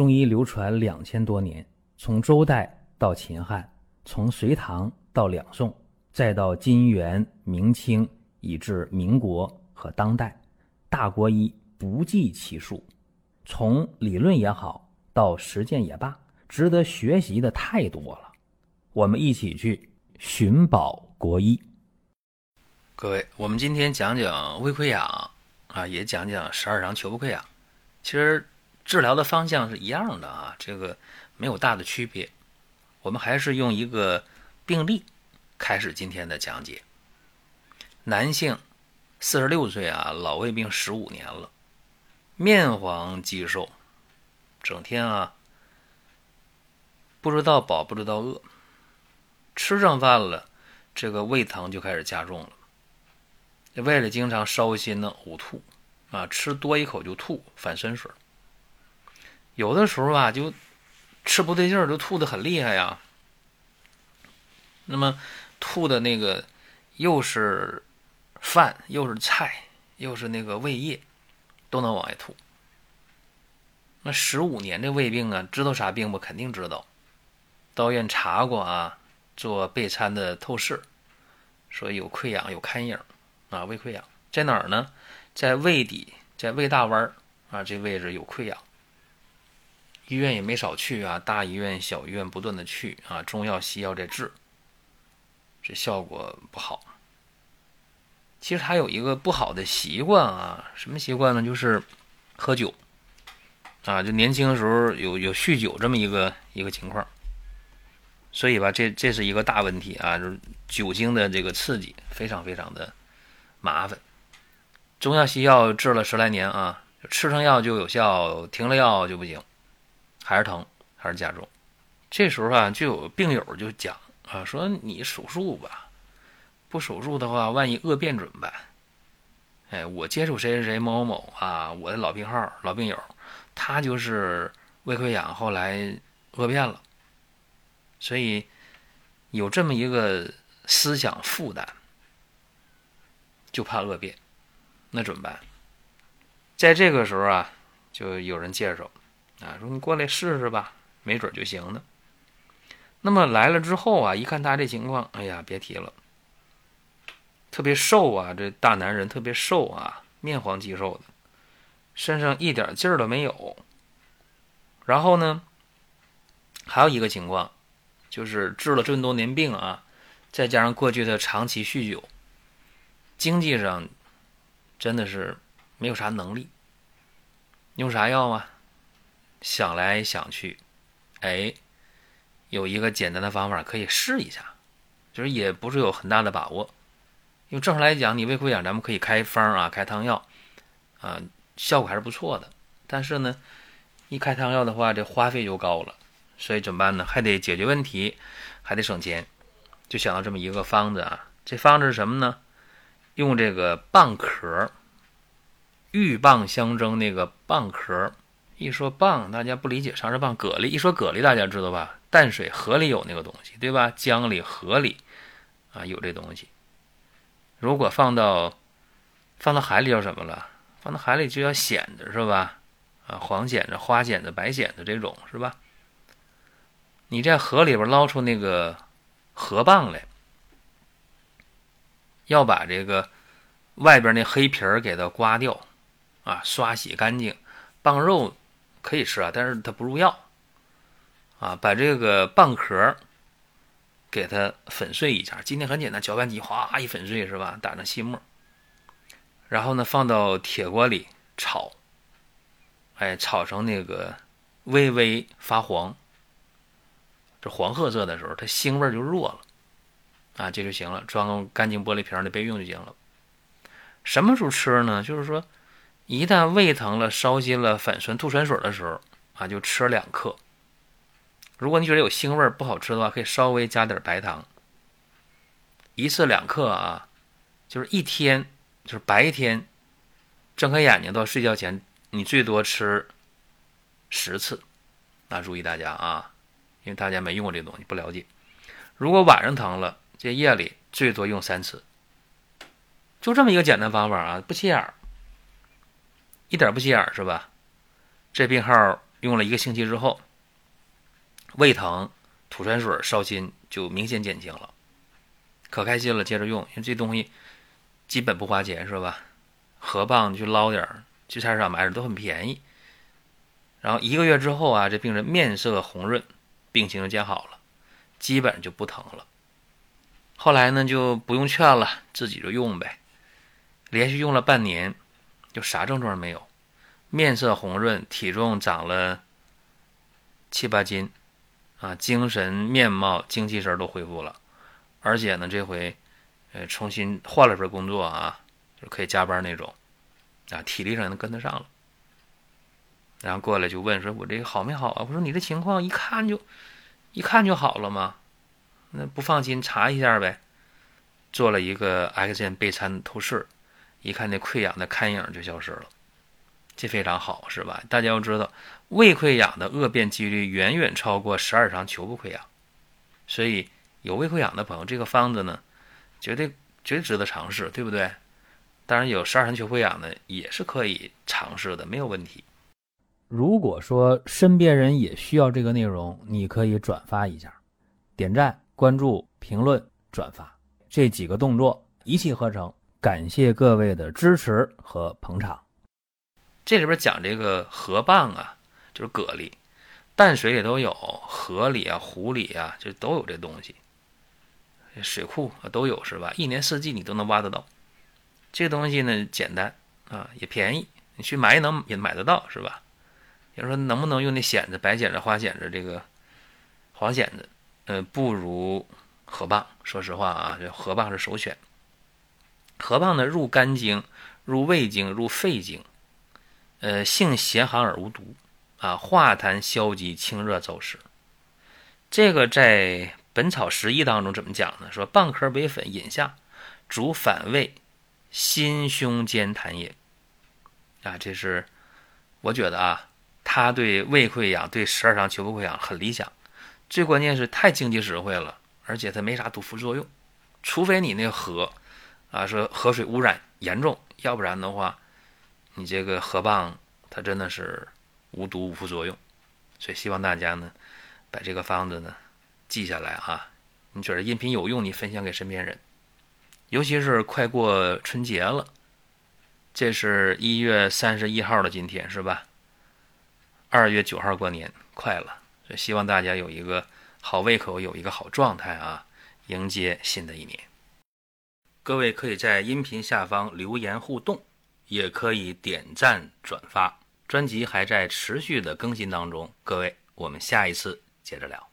中医流传两千多年，从周代到秦汉，从隋唐到两宋，再到金元明清，以至民国和当代，大国医不计其数。从理论也好，到实践也罢，值得学习的太多了。我们一起去寻宝国医。各位，我们今天讲讲胃溃疡啊，也讲讲十二肠球部溃疡。其实治疗的方向是一样的啊，这个没有大的区别。我们还是用一个病例开始今天的讲解。男性，四十六岁啊，老胃病十五年了，面黄肌瘦，整天啊不知道饱不知道饿，吃上饭了，这个胃疼就开始加重了，胃里经常烧心呢，呕吐。啊，吃多一口就吐，反酸水。有的时候吧，就吃不对劲儿，就吐的很厉害呀。那么吐的那个又是饭，又是菜，又是那个胃液，都能往外吐。那十五年这胃病啊，知道啥病不？肯定知道。到院查过啊，做备餐的透视，说有溃疡，有看影啊，胃溃疡在哪儿呢？在胃底，在胃大弯儿啊，这位置有溃疡。医院也没少去啊，大医院、小医院不断的去啊，中药、西药在治，这效果不好。其实他有一个不好的习惯啊，什么习惯呢？就是喝酒啊，就年轻的时候有有酗酒这么一个一个情况。所以吧，这这是一个大问题啊，就是酒精的这个刺激非常非常的麻烦。中药西药治了十来年啊，吃上药就有效，停了药就不行，还是疼，还是加重。这时候啊，就有病友就讲啊，说你手术吧，不手术的话，万一恶变怎么办？哎，我接触谁谁谁某某某啊，我的老病号、老病友，他就是胃溃疡，后来恶变了，所以有这么一个思想负担，就怕恶变。那怎么办？在这个时候啊，就有人介绍，啊，说你过来试试吧，没准就行呢。那么来了之后啊，一看他这情况，哎呀，别提了，特别瘦啊，这大男人特别瘦啊，面黄肌瘦的，身上一点劲儿都没有。然后呢，还有一个情况，就是治了这么多年病啊，再加上过去的长期酗酒，经济上。真的是没有啥能力，用啥药啊？想来想去，哎，有一个简单的方法可以试一下，就是也不是有很大的把握。因为正常来讲，你胃溃疡咱们可以开方啊，开汤药啊，效果还是不错的。但是呢，一开汤药的话，这花费就高了，所以怎么办呢？还得解决问题，还得省钱，就想到这么一个方子啊。这方子是什么呢？用这个蚌壳，鹬蚌相争那个蚌壳，一说蚌，大家不理解啥是蚌。蛤蜊一说蛤蜊，大家知道吧？淡水河里有那个东西，对吧？江里、河里啊有这东西。如果放到放到海里叫什么了？放到海里就叫蚬子是吧？啊，黄蚬子、花蚬子、白蚬子这种是吧？你在河里边捞出那个河蚌来。要把这个外边那黑皮儿给它刮掉，啊，刷洗干净。蚌肉可以吃啊，但是它不入药。啊，把这个蚌壳给它粉碎一下。今天很简单，搅拌机哗一粉碎是吧？打成细末。然后呢，放到铁锅里炒，哎，炒成那个微微发黄，这黄褐色的时候，它腥味就弱了。啊，这就行了，装干净玻璃瓶里备用就行了。什么时候吃呢？就是说，一旦胃疼了、烧心了、反酸、吐酸水的时候啊，就吃两克。如果你觉得有腥味不好吃的话，可以稍微加点白糖。一次两克啊，就是一天，就是白天睁开眼睛到睡觉前，你最多吃十次。那注意大家啊，因为大家没用过这东西，不了解。如果晚上疼了，这夜里最多用三次，就这么一个简单方法啊，不起眼儿，一点不起眼是吧？这病号用了一个星期之后，胃疼、吐酸水、烧心就明显减轻了，可开心了。接着用，因为这东西基本不花钱，是吧？河蚌去捞点儿，去菜市场买点都很便宜。然后一个月之后啊，这病人面色红润，病情就见好了，基本就不疼了。后来呢，就不用劝了，自己就用呗。连续用了半年，就啥症状没有，面色红润，体重长了七八斤，啊，精神面貌、精气神都恢复了，而且呢，这回呃重新换了份工作啊，就可以加班那种，啊，体力上能跟得上了。然后过来就问说：“我这个好没好啊？”我说：“你这情况一看就，一看就好了嘛。那不放心查一下呗。”做了一个 X 线钡餐透视，一看那溃疡的看影就消失了，这非常好，是吧？大家要知道，胃溃疡的恶变几率远远超过十二肠球部溃疡，所以有胃溃疡的朋友，这个方子呢，绝对绝对值得尝试，对不对？当然，有十二肠球溃疡的也是可以尝试的，没有问题。如果说身边人也需要这个内容，你可以转发一下，点赞、关注、评论、转发这几个动作一气呵成。感谢各位的支持和捧场。这里边讲这个河蚌啊，就是蛤蜊，淡水里都有，河里啊、湖里啊，就都有这东西。水库啊都有是吧？一年四季你都能挖得到。这东西呢简单啊，也便宜，你去买也能也买得到是吧？有人说能不能用那蚬子、白蚬子、花蚬子、这个黄蚬子？呃，不如河蚌。说实话啊，这河蚌是首选。河蚌呢，入肝经、入胃经、入肺经，呃，性咸寒而无毒，啊，化痰消积、清热走湿。这个在《本草拾遗》当中怎么讲呢？说蚌壳为粉，饮下，主反胃、心胸兼痰也。啊，这是我觉得啊。它对胃溃疡、对十二肠球部溃疡很理想，最关键是太经济实惠了，而且它没啥毒副作用，除非你那个河，啊，说河水污染严重，要不然的话，你这个河蚌它真的是无毒无副作用，所以希望大家呢，把这个方子呢记下来啊，你觉得音频有用，你分享给身边人，尤其是快过春节了，这是一月三十一号的今天是吧？二月九号过年快了，所以希望大家有一个好胃口，有一个好状态啊，迎接新的一年。各位可以在音频下方留言互动，也可以点赞转发。专辑还在持续的更新当中，各位，我们下一次接着聊。